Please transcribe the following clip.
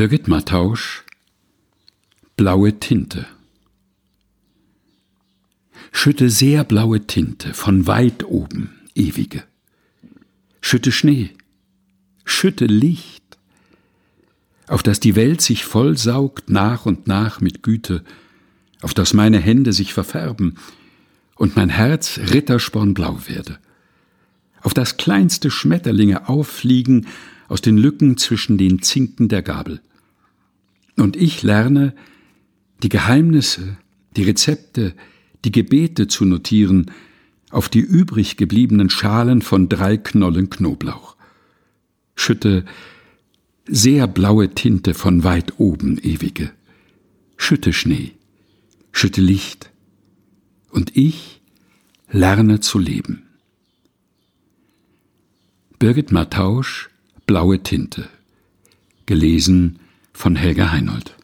Birgit Mattausch Blaue Tinte Schütte sehr blaue Tinte von weit oben, ewige. Schütte Schnee, schütte Licht, auf das die Welt sich vollsaugt nach und nach mit Güte, auf das meine Hände sich verfärben und mein Herz ritterspornblau werde, auf das kleinste Schmetterlinge auffliegen aus den Lücken zwischen den Zinken der Gabel. Und ich lerne, die Geheimnisse, die Rezepte, die Gebete zu notieren auf die übrig gebliebenen Schalen von drei Knollen Knoblauch. Schütte sehr blaue Tinte von weit oben ewige. Schütte Schnee, schütte Licht. Und ich lerne zu leben. Birgit Mattausch Blaue Tinte. Gelesen von Helga Heinold.